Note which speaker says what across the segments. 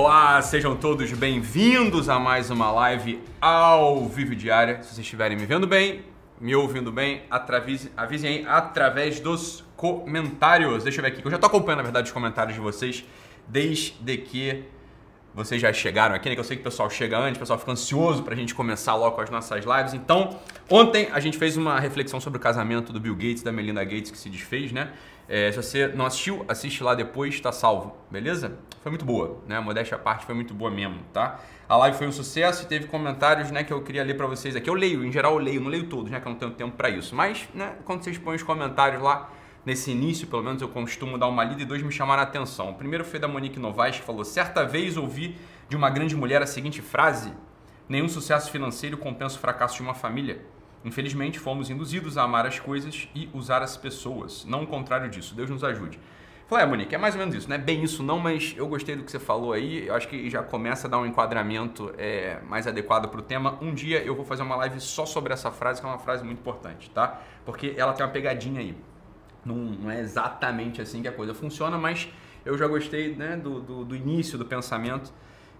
Speaker 1: Olá, sejam todos bem-vindos a mais uma live ao vivo diária. Se vocês estiverem me vendo bem, me ouvindo bem, atravise, avisem aí através dos comentários. Deixa eu ver aqui, que eu já tô acompanhando, na verdade, os comentários de vocês desde que vocês já chegaram aqui, né? Que eu sei que o pessoal chega antes, o pessoal fica ansioso pra gente começar logo as nossas lives. Então, ontem a gente fez uma reflexão sobre o casamento do Bill Gates e da Melinda Gates que se desfez, né? É, se você não assistiu, assiste lá depois, tá salvo, beleza? Foi muito boa, né? Modéstia à parte foi muito boa mesmo, tá? A live foi um sucesso e teve comentários, né, que eu queria ler para vocês aqui. Eu leio, em geral eu leio, não leio todos, né, que eu não tenho tempo para isso. Mas, né, quando vocês põem os comentários lá, nesse início, pelo menos eu costumo dar uma lida e dois me chamaram a atenção. O primeiro foi da Monique Novaes, que falou: Certa vez ouvi de uma grande mulher a seguinte frase: Nenhum sucesso financeiro compensa o fracasso de uma família. Infelizmente, fomos induzidos a amar as coisas e usar as pessoas, não o contrário disso. Deus nos ajude. Falei, é, Monique, é mais ou menos isso, não é bem isso não, mas eu gostei do que você falou aí, eu acho que já começa a dar um enquadramento é, mais adequado para o tema. Um dia eu vou fazer uma live só sobre essa frase, que é uma frase muito importante, tá? Porque ela tem uma pegadinha aí. Não, não é exatamente assim que a coisa funciona, mas eu já gostei né, do, do, do início do pensamento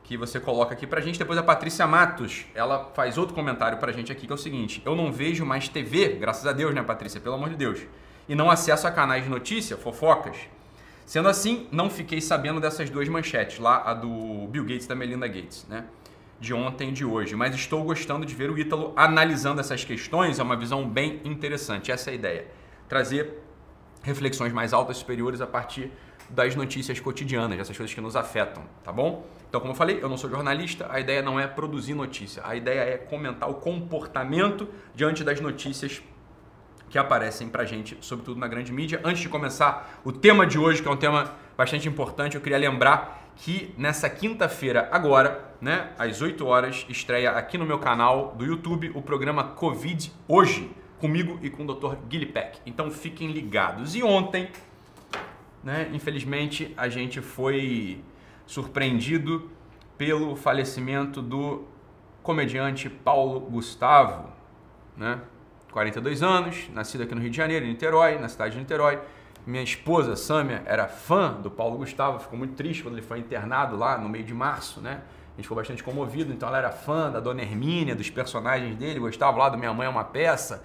Speaker 1: que você coloca aqui pra gente. Depois a Patrícia Matos, ela faz outro comentário pra gente aqui, que é o seguinte: Eu não vejo mais TV, graças a Deus, né, Patrícia? Pelo amor de Deus. E não acesso a canais de notícia, fofocas. Sendo assim, não fiquei sabendo dessas duas manchetes, lá a do Bill Gates e da Melinda Gates, né? De ontem e de hoje. Mas estou gostando de ver o Ítalo analisando essas questões, é uma visão bem interessante. Essa é a ideia. Trazer reflexões mais altas, superiores a partir das notícias cotidianas, dessas coisas que nos afetam, tá bom? Então, como eu falei, eu não sou jornalista, a ideia não é produzir notícia, a ideia é comentar o comportamento diante das notícias que aparecem pra gente, sobretudo na grande mídia. Antes de começar o tema de hoje, que é um tema bastante importante, eu queria lembrar que nessa quinta-feira, agora, né, às 8 horas, estreia aqui no meu canal do YouTube o programa Covid Hoje, comigo e com o Dr. Peck. Então fiquem ligados. E ontem, né, infelizmente, a gente foi surpreendido pelo falecimento do comediante Paulo Gustavo, né? 42 anos, nascido aqui no Rio de Janeiro, em Niterói, na cidade de Niterói. Minha esposa, Sâmia, era fã do Paulo Gustavo, ficou muito triste quando ele foi internado lá no meio de março, né? A gente ficou bastante comovido, então ela era fã da Dona Hermínia, dos personagens dele, gostava lá do Minha Mãe é uma Peça.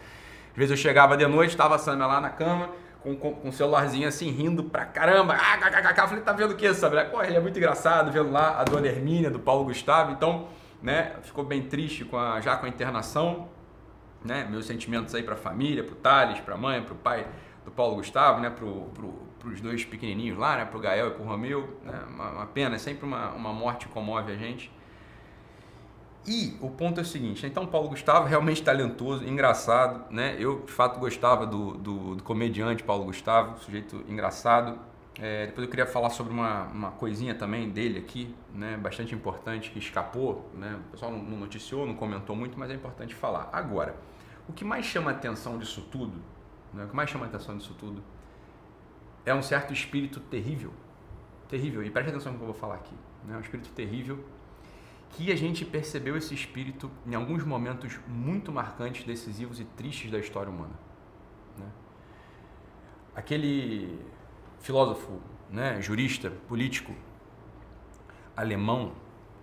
Speaker 1: Às vezes eu chegava de noite, estava a Sâmia lá na cama, com, com, com, um celularzinho assim, rindo pra caramba. Ah, eu falei, tá vendo o que, sabe? Pô, ele é muito engraçado, vendo lá a Dona Hermínia, do Paulo Gustavo. Então, né, ficou bem triste com a, já com a internação. Né? Meus sentimentos aí pra família, pro Thales, pra mãe, pro pai do Paulo Gustavo, né? Pro, pro, pros dois pequenininhos lá, né? Pro Gael e pro Romeu. Né? Uma, uma pena, sempre uma, uma morte comove a gente. E o ponto é o seguinte, então Paulo Gustavo realmente talentoso, engraçado, né? Eu de fato gostava do, do, do comediante Paulo Gustavo, sujeito engraçado. É, depois eu queria falar sobre uma, uma coisinha também dele aqui, né? Bastante importante que escapou, né? O pessoal não noticiou, não comentou muito, mas é importante falar. Agora, o que mais chama a atenção disso tudo, né? O que mais chama a atenção disso tudo é um certo espírito terrível, terrível. E preste atenção no que eu vou falar aqui, né? Um espírito terrível que a gente percebeu esse espírito em alguns momentos muito marcantes, decisivos e tristes da história humana. Né? Aquele filósofo, né, jurista, político alemão,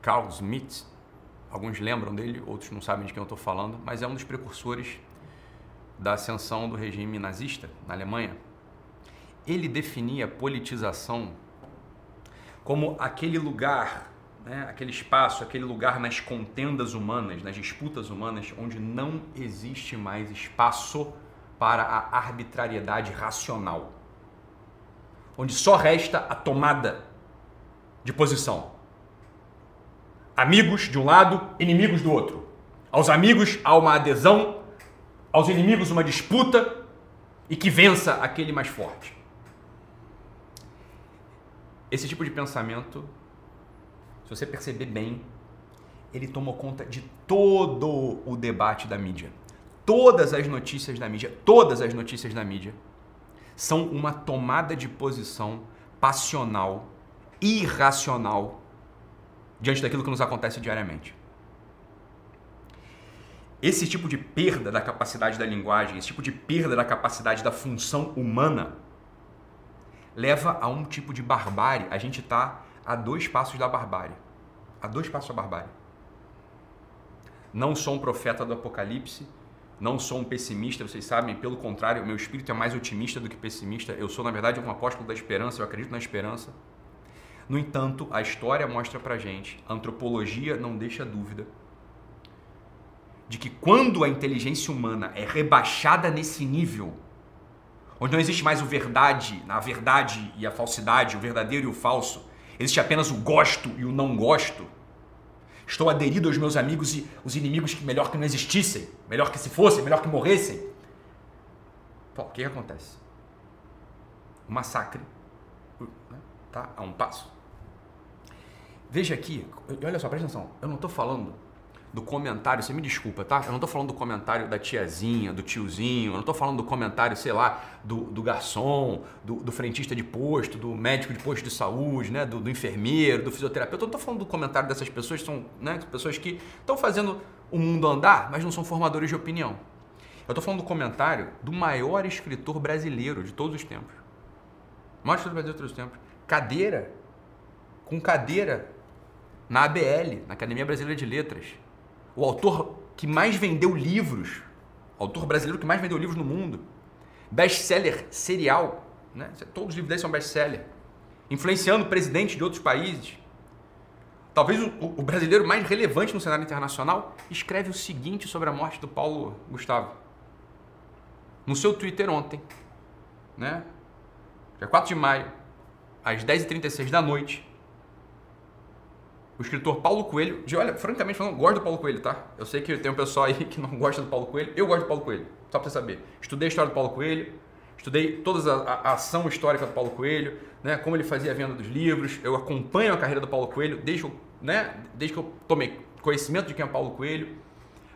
Speaker 1: Carl Schmitt, alguns lembram dele, outros não sabem de quem eu estou falando, mas é um dos precursores da ascensão do regime nazista na Alemanha. Ele definia a politização como aquele lugar né, aquele espaço, aquele lugar nas contendas humanas, nas disputas humanas, onde não existe mais espaço para a arbitrariedade racional. Onde só resta a tomada de posição. Amigos de um lado, inimigos do outro. Aos amigos há uma adesão, aos inimigos uma disputa e que vença aquele mais forte. Esse tipo de pensamento se você perceber bem, ele tomou conta de todo o debate da mídia. Todas as notícias da mídia, todas as notícias da mídia são uma tomada de posição passional, irracional diante daquilo que nos acontece diariamente. Esse tipo de perda da capacidade da linguagem, esse tipo de perda da capacidade da função humana, leva a um tipo de barbárie. A gente está a dois passos da barbárie. A dois passos da barbárie. Não sou um profeta do Apocalipse, não sou um pessimista, vocês sabem, pelo contrário, meu espírito é mais otimista do que pessimista. Eu sou, na verdade, um apóstolo da esperança, eu acredito na esperança. No entanto, a história mostra pra gente, a antropologia não deixa dúvida, de que quando a inteligência humana é rebaixada nesse nível, onde não existe mais o verdade, a verdade e a falsidade, o verdadeiro e o falso, existe apenas o gosto e o não gosto, Estou aderido aos meus amigos e os inimigos que melhor que não existissem, melhor que se fossem, melhor que morressem. O que, que acontece? O massacre tá a um passo. Veja aqui, olha só, presta atenção. Eu não estou falando do comentário, você me desculpa, tá? Eu não tô falando do comentário da tiazinha, do tiozinho, eu não tô falando do comentário, sei lá, do, do garçom, do, do, frentista de posto, do médico de posto de saúde, né? Do, do enfermeiro, do fisioterapeuta. Eu não tô falando do comentário dessas pessoas, são né? pessoas que estão fazendo o mundo andar, mas não são formadores de opinião. Eu tô falando do comentário do maior escritor brasileiro de todos os tempos. O maior escritor brasileiro de todos os tempos. Cadeira, com cadeira na ABL, na Academia Brasileira de Letras o autor que mais vendeu livros, autor brasileiro que mais vendeu livros no mundo, best-seller serial, né? todos os livros dele são best-seller, influenciando presidentes de outros países. Talvez o, o, brasileiro mais relevante no cenário internacional escreve o seguinte sobre a morte do Paulo Gustavo. No seu Twitter ontem, né? dia 4 de maio, às 10h36 da noite, o escritor Paulo Coelho, de olha, francamente falando, gosto do Paulo Coelho, tá? Eu sei que tem um pessoal aí que não gosta do Paulo Coelho, eu gosto do Paulo Coelho, só pra você saber. Estudei a história do Paulo Coelho, estudei toda a, a, ação histórica do Paulo Coelho, né? Como ele fazia a venda dos livros, eu acompanho a carreira do Paulo Coelho desde, né? desde que eu tomei conhecimento de quem é Paulo Coelho.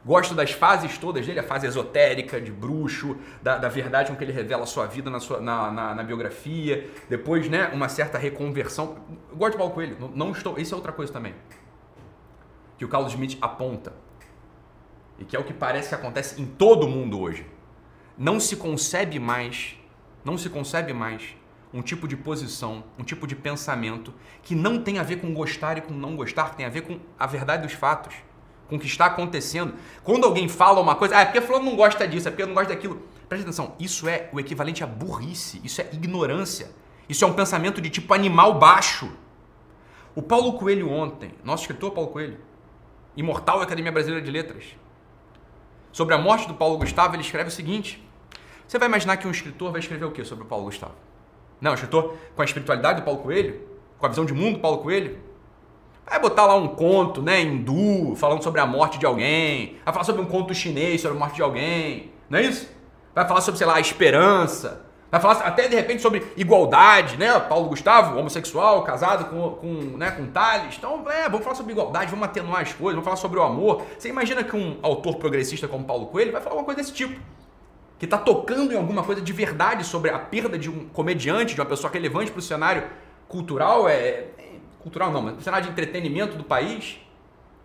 Speaker 1: Gosto das fases todas dele, a fase esotérica, de bruxo, da, da verdade com que ele revela a sua vida na, sua, na, na, na, biografia. Depois, né, uma certa reconversão. Eu gosto de Paulo Coelho, não, não estou. Isso é outra coisa também. Que o Carlos Schmitt aponta. E que é o que parece que acontece em todo mundo hoje. Não se concebe mais, não se concebe mais um tipo de posição, um tipo de pensamento que não tem a ver com gostar e com não gostar, tem a ver com a verdade dos fatos com o que está acontecendo. Quando alguém fala uma coisa, ah, é porque fulano não gosta disso, é porque não gosta daquilo. Presta atenção, isso é o equivalente a burrice, isso é ignorância. Isso é um pensamento de tipo animal baixo. O Paulo Coelho ontem, nosso escritor Paulo Coelho, imortal Academia Brasileira de Letras, sobre a morte do Paulo Gustavo, ele escreve o seguinte: Você vai imaginar que um escritor vai escrever o que sobre o Paulo Gustavo? Não, escritor com a espiritualidade do Paulo Coelho, com a visão de mundo do Paulo Coelho, Vai botar lá um conto, né, hindu, falando sobre a morte de alguém. Vai falar sobre um conto chinês sobre a morte de alguém. Não é isso? Vai falar sobre, sei lá, a esperança. Vai falar até de repente sobre igualdade, né? Paulo Gustavo, homossexual, casado com, com, né, com Thales. Então, é, vamos falar sobre igualdade, vamos atenuar as coisas, vamos falar sobre o amor. Você imagina que um autor progressista como Paulo Coelho vai falar uma coisa desse tipo? Que está tocando em alguma coisa de verdade sobre a perda de um comediante, de uma pessoa relevante para o cenário cultural, é, cultural não, mas no cenário de entretenimento do país.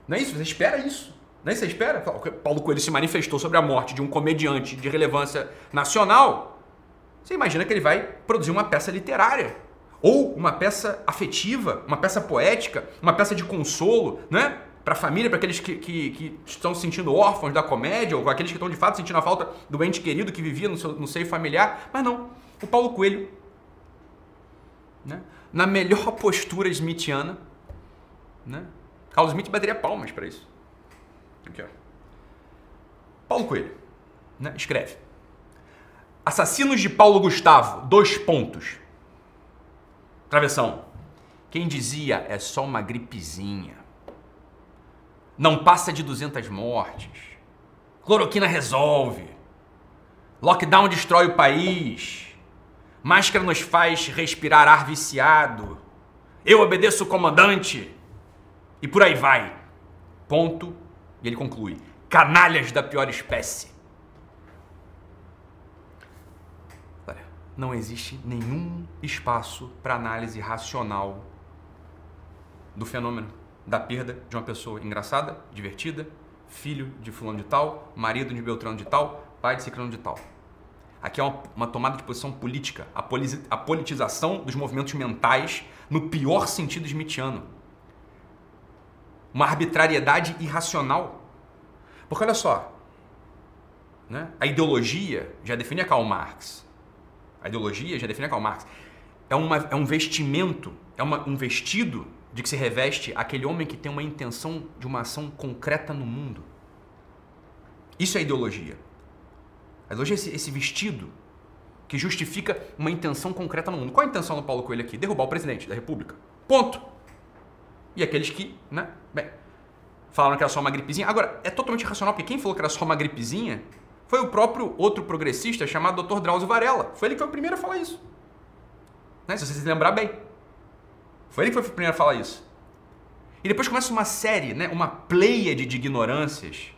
Speaker 1: Não é isso? Você espera isso. Não é isso? Você espera? Paulo Coelho se manifestou sobre a morte de um comediante de relevância nacional. Você imagina que ele vai produzir uma peça literária. Ou uma peça afetiva, uma peça poética, uma peça de consolo, né? Para a família, para aqueles que, que, que, estão se sentindo órfãos da comédia, ou aqueles que estão de fato sentindo a falta do ente querido que vivia no, seu, no seio familiar. Mas não. O Paulo Coelho né? Na melhor postura smithiana. Né? Carlos Smith bateria palmas para isso. Aqui, ó. Paulo Coelho né? escreve: Assassinos de Paulo Gustavo, dois pontos. Travessão. Quem dizia é só uma gripezinha. Não passa de 200 mortes. Cloroquina resolve. Lockdown destrói o país. Máscara nos faz respirar ar viciado. Eu obedeço o comandante. E por aí vai. Ponto. E ele conclui: canalhas da pior espécie. Não existe nenhum espaço para análise racional do fenômeno da perda de uma pessoa engraçada, divertida, filho de fulano de tal, marido de Beltrano de tal, pai de ciclano de tal. Aqui é uma, uma tomada de posição política, a, a politização dos movimentos mentais no pior sentido smithiano. Uma arbitrariedade irracional. Porque olha só, né? a ideologia já definia Karl Marx. A ideologia já definia Karl Marx. É, uma, é um vestimento, é uma, um vestido de que se reveste aquele homem que tem uma intenção de uma ação concreta no mundo. Isso é ideologia. A ideologia é esse, esse vestido que justifica uma intenção concreta no mundo. Qual a intenção do Paulo Coelho aqui? Derrubar o presidente da República. Ponto. E aqueles que, né, bem, falaram que era só uma gripezinha. Agora, é totalmente irracional, porque quem falou que era só uma gripezinha foi o próprio outro progressista chamado Dr. Drauzio Varela. Foi ele que foi o primeiro a falar isso. Né? Se você se lembrar bem. Foi ele que foi o primeiro a falar isso. E depois começa uma série, né, uma pleiade de ignorâncias,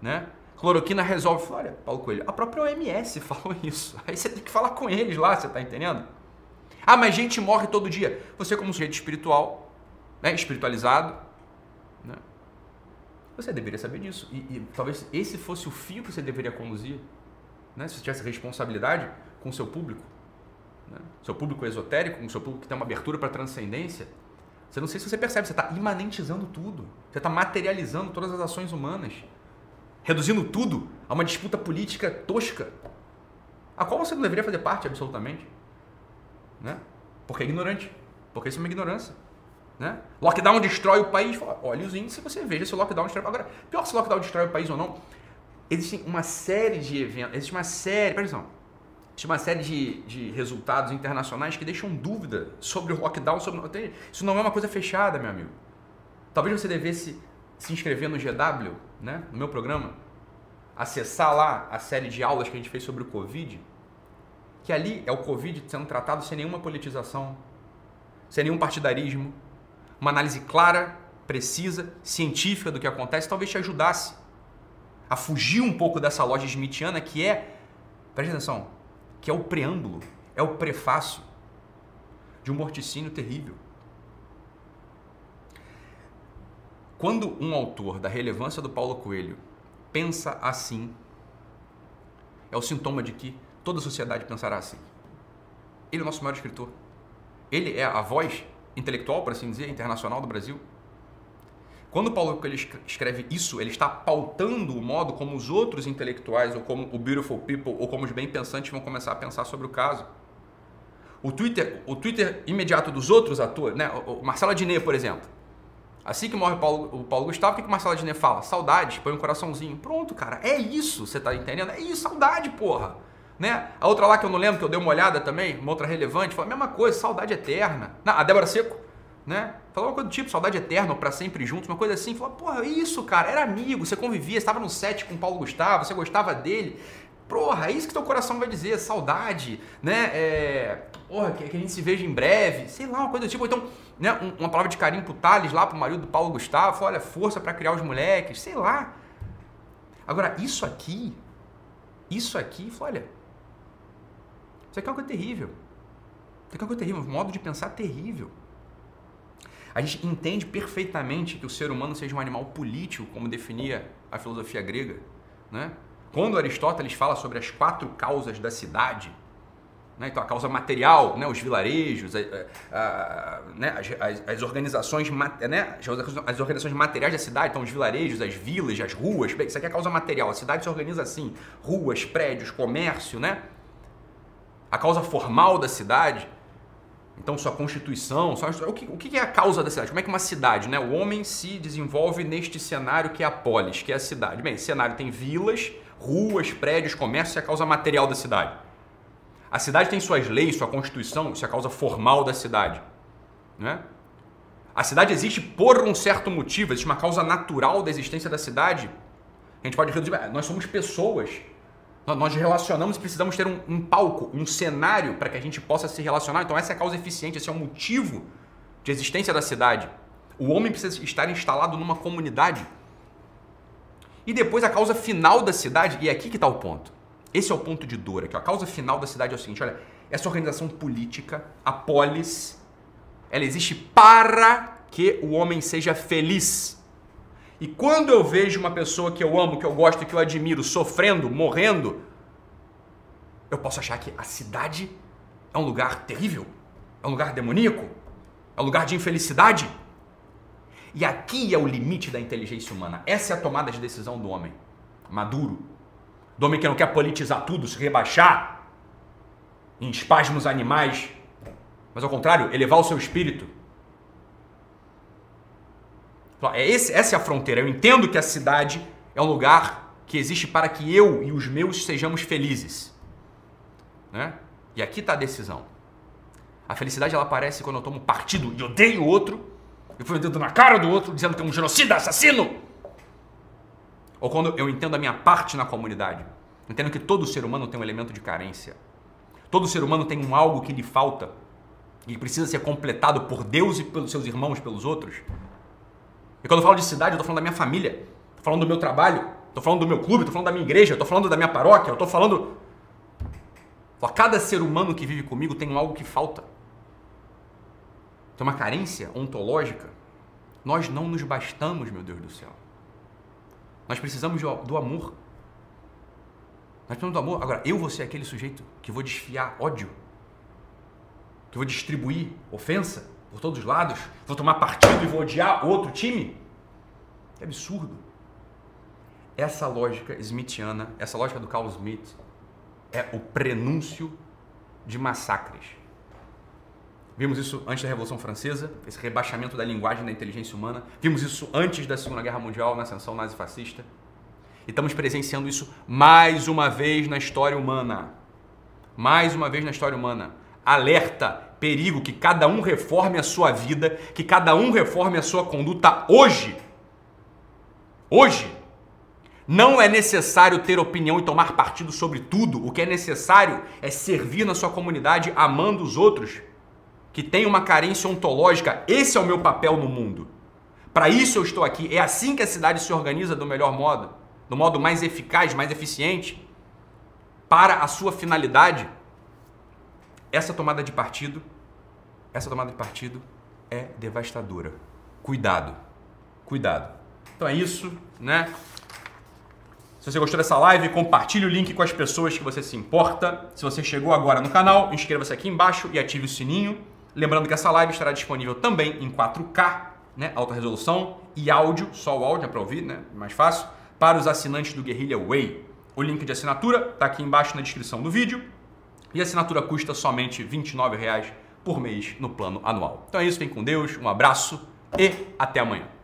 Speaker 1: né? Cloroquina resolve. Olha, Paulo Coelho, a própria OMS falou isso. Aí você tem que falar com eles lá, você tá entendendo? Ah, mas gente morre todo dia. Você como sujeito espiritual, né, espiritualizado, né? Você deveria saber disso. E, e, talvez esse fosse o fio que você deveria conduzir, né? Se você tivesse responsabilidade com o seu público. Né? Seu público esotérico, com seu público que tem uma abertura para transcendência. Você não sei se você percebe, você está imanentizando tudo. Você está materializando todas as ações humanas reduzindo tudo a uma disputa política tosca, a qual você não deveria fazer parte absolutamente, né? Porque é ignorante, porque isso é uma ignorância. Né? Lockdown destrói o país. Olha os índices, você veja se o lockdown destrói. Agora, pior se o lockdown destrói o país ou não, existe uma série de eventos, existe uma série, atenção, existe uma série de, de resultados internacionais que deixam dúvida sobre o lockdown. Sobre, isso não é uma coisa fechada, meu amigo. Talvez você devesse se inscrever no GW, né, no meu programa, acessar lá a série de aulas que a gente fez sobre o Covid, que ali é o Covid sendo tratado sem nenhuma politização, sem nenhum partidarismo, uma análise clara, precisa, científica do que acontece, talvez te ajudasse a fugir um pouco dessa loja smithiana que é, preste atenção, que é o preâmbulo, é o prefácio de um morticínio terrível. Quando um autor da relevância do Paulo Coelho pensa assim, é o sintoma de que toda a sociedade pensará assim. Ele é o nosso maior escritor. Ele é a voz intelectual, por assim dizer, internacional do Brasil. Quando o Paulo Coelho escreve isso, ele está pautando o modo como os outros intelectuais, ou como o Beautiful People, ou como os bem-pensantes vão começar a pensar sobre o caso. O Twitter, o Twitter imediato dos outros atores, né? o Marcelo Adnet, por exemplo, Assim que morre o Paulo, o Paulo Gustavo, o que, que o Marcelo Adnet fala? Saudade, põe um coraçãozinho. Pronto, cara, é isso, você tá entendendo? É isso, saudade, porra. Né? A outra lá que eu não lembro, que eu dei uma olhada também, uma outra relevante, fala a mesma coisa, saudade eterna. Não, a Débora Seco, né? Falou uma coisa do tipo, saudade eterna, para sempre juntos, uma coisa assim. Falou, porra, é isso, cara, era amigo, você convivia, estava no set com o Paulo Gustavo, você gostava dele. Porra, é isso que teu coração vai dizer, saudade, né? É, porra, que, que, a gente se veja em breve, sei lá, uma coisa do tipo. Então, né, uma palavra de carinho pro Thales lá, pro marido do Paulo Gustavo, olha, força para criar os moleques, sei lá. Agora, isso aqui, isso aqui, olha, isso aqui é uma coisa terrível. Isso aqui é uma coisa terrível, um modo de pensar terrível. A gente entende perfeitamente que o ser humano seja um animal político, como definia a filosofia grega, né? Quando Aristóteles fala sobre as quatro causas da cidade, né? Então, a causa material, né? os vilarejos, a, a, a, né? as, as, as, organizações, né? as organizações materiais da cidade, então os vilarejos, as vilas, as ruas. Isso aqui é a causa material. A cidade se organiza assim: ruas, prédios, comércio, né? A causa formal da cidade, então sua constituição, sua, o, que, o que é a causa da cidade? Como é que uma cidade, né? O homem se desenvolve neste cenário que é a polis, que é a cidade. Bem, esse cenário tem vilas, ruas, prédios, comércio, é a causa material da cidade. A cidade tem suas leis, sua constituição, isso é a causa formal da cidade. Né? A cidade existe por um certo motivo, existe uma causa natural da existência da cidade. A gente pode reduzir, nós somos pessoas. Nós relacionamos e precisamos ter um, um palco, um cenário para que a gente possa se relacionar. Então, essa é a causa eficiente, esse é o motivo de existência da cidade. O homem precisa estar instalado numa comunidade. E depois a causa final da cidade, e é aqui que está o ponto. Esse é o ponto de dor aqui. A causa final da cidade é o seguinte: olha, essa organização política, a polis, ela existe para que o homem seja feliz. E quando eu vejo uma pessoa que eu amo, que eu gosto, que eu admiro, sofrendo, morrendo, eu posso achar que a cidade é um lugar terrível, é um lugar demoníaco, é um lugar de infelicidade. E aqui é o limite da inteligência humana. Essa é a tomada de decisão do homem maduro, do homem que não quer politizar tudo, se rebaixar em espasmos animais, mas ao contrário, elevar o seu espírito. É esse, essa é a fronteira. Eu entendo que a cidade é um lugar que existe para que eu e os meus sejamos felizes. Né? E aqui está a decisão. A felicidade ela aparece quando eu tomo partido e odeio o outro, e fui o dedo na cara do outro dizendo que é um genocida, assassino. Ou quando eu entendo a minha parte na comunidade. Entendo que todo ser humano tem um elemento de carência. Todo ser humano tem um algo que lhe falta e precisa ser completado por Deus e pelos seus irmãos, pelos outros. E quando eu falo de cidade, eu estou falando da minha família, estou falando do meu trabalho, estou falando do meu clube, estou falando da minha igreja, estou falando da minha paróquia, estou falando. Cada ser humano que vive comigo tem algo que falta. Tem uma carência ontológica. Nós não nos bastamos, meu Deus do céu. Nós precisamos do amor. Nós precisamos do amor. Agora, eu vou ser aquele sujeito que vou desfiar ódio, que vou distribuir ofensa, por todos os lados, vou tomar partido e vou odiar outro time? É absurdo. Essa lógica smithiana, essa lógica do Carl Smith, é o prenúncio de massacres. Vimos isso antes da Revolução Francesa, esse rebaixamento da linguagem da inteligência humana. Vimos isso antes da Segunda Guerra Mundial, na ascensão nazifascista. E estamos presenciando isso mais uma vez na história humana. Mais uma vez na história humana. Alerta perigo que cada um reforme a sua vida, que cada um reforme a sua conduta hoje. Hoje. Não é necessário ter opinião e tomar partido sobre tudo. O que é necessário é servir na sua comunidade amando os outros que têm uma carência ontológica. Esse é o meu papel no mundo. Para isso eu estou aqui. É assim que a cidade se organiza do melhor modo, do modo mais eficaz, mais eficiente, para a sua finalidade. Essa tomada de partido, essa tomada de partido é devastadora. Cuidado. Cuidado. Então é isso, né? Se você gostou dessa live, compartilhe o link com as pessoas que você se importa. Se você chegou agora no canal, inscreva-se aqui embaixo e ative o sininho. Lembrando que essa live estará disponível também em 4K, né, alta resolução, e áudio, só o áudio é para ouvir, né, mais fácil, para os assinantes do Guerrilla Way. O link de assinatura está aqui embaixo na descrição do vídeo. E a assinatura custa somente R$ 29,00 por mês no plano anual. Então é isso, vem com Deus, um abraço e até amanhã.